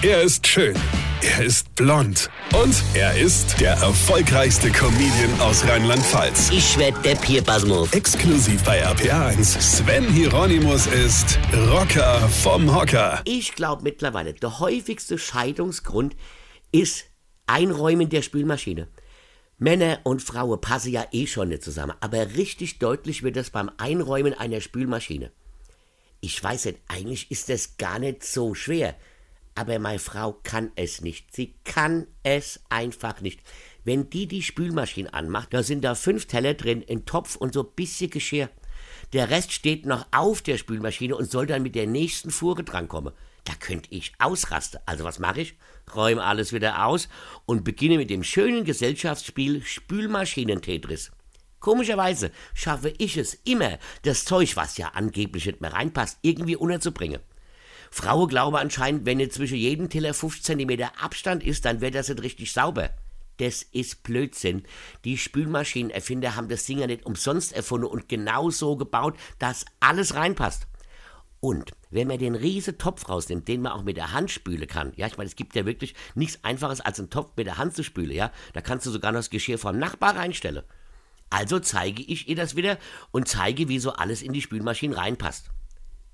Er ist schön. Er ist blond. Und er ist der erfolgreichste Comedian aus Rheinland-Pfalz. Ich werd der Pierpasmus. Exklusiv bei RPA1. Sven Hieronymus ist Rocker vom Hocker. Ich glaube mittlerweile, der häufigste Scheidungsgrund ist Einräumen der Spülmaschine. Männer und Frauen passen ja eh schon nicht zusammen, aber richtig deutlich wird das beim Einräumen einer Spülmaschine. Ich weiß nicht, eigentlich ist das gar nicht so schwer. Aber meine Frau kann es nicht. Sie kann es einfach nicht. Wenn die die Spülmaschine anmacht, da sind da fünf Teller drin, ein Topf und so ein bisschen Geschirr. Der Rest steht noch auf der Spülmaschine und soll dann mit der nächsten Fuhre drankommen. Da könnte ich ausrasten. Also was mache ich? Räume alles wieder aus und beginne mit dem schönen Gesellschaftsspiel Spülmaschinen-Tetris. Komischerweise schaffe ich es immer, das Zeug, was ja angeblich nicht mehr reinpasst, irgendwie unterzubringen. Frauen glauben anscheinend, wenn jetzt zwischen jedem Teller 5 cm Abstand ist, dann wird das nicht richtig sauber. Das ist Blödsinn. Die Spülmaschinenerfinder haben das Ding ja nicht umsonst erfunden und genau so gebaut, dass alles reinpasst. Und wenn man den riesen Topf rausnimmt, den man auch mit der Hand spülen kann, ja, ich meine, es gibt ja wirklich nichts einfaches als einen Topf mit der Hand zu spülen, ja, da kannst du sogar noch das Geschirr vom Nachbar reinstellen. Also zeige ich ihr das wieder und zeige, wie so alles in die Spülmaschine reinpasst.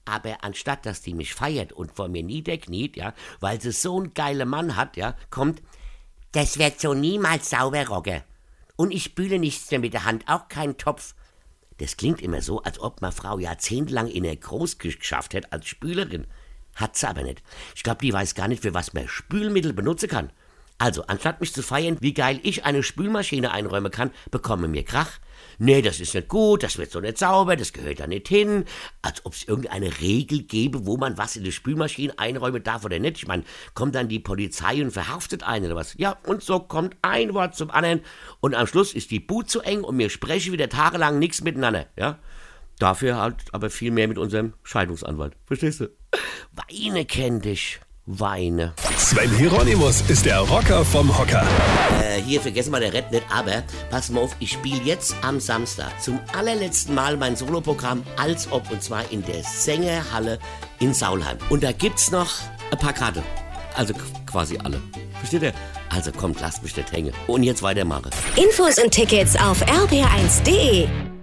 Aber anstatt dass die mich feiert und vor mir niederkniet, ja, weil sie so einen geilen Mann hat, ja, kommt, das wird so niemals sauber, Rogge. Und ich spüle nichts mehr mit der Hand, auch keinen Topf. Das klingt immer so, als ob meine Frau jahrzehntelang in der Großküche geschafft hätte als Spülerin. Hat sie aber nicht. Ich glaube, die weiß gar nicht, für was man Spülmittel benutzen kann. Also, anstatt mich zu feiern, wie geil ich eine Spülmaschine einräumen kann, bekomme mir Krach. Nee, das ist nicht gut, das wird so nicht sauber, das gehört da nicht hin. Als ob es irgendeine Regel gäbe, wo man was in die Spülmaschine einräumen darf oder nicht. Ich meine, kommt dann die Polizei und verhaftet einen oder was? Ja, und so kommt ein Wort zum anderen und am Schluss ist die Boot zu eng und wir sprechen wieder tagelang nichts miteinander, ja? Dafür halt aber viel mehr mit unserem Scheidungsanwalt. Verstehst du? Weine kennt dich weine. Sven Hieronymus ist der Rocker vom Hocker. Äh, hier vergessen wir der Rett nicht, aber pass mal auf, ich spiele jetzt am Samstag zum allerletzten Mal mein Soloprogramm als ob und zwar in der Sängerhalle in Saulheim. Und da gibt's noch ein paar Karten. Also quasi alle. Versteht ihr? Also kommt, lasst mich nicht hängen. Und jetzt weitermachen. Infos und Tickets auf rb1.de.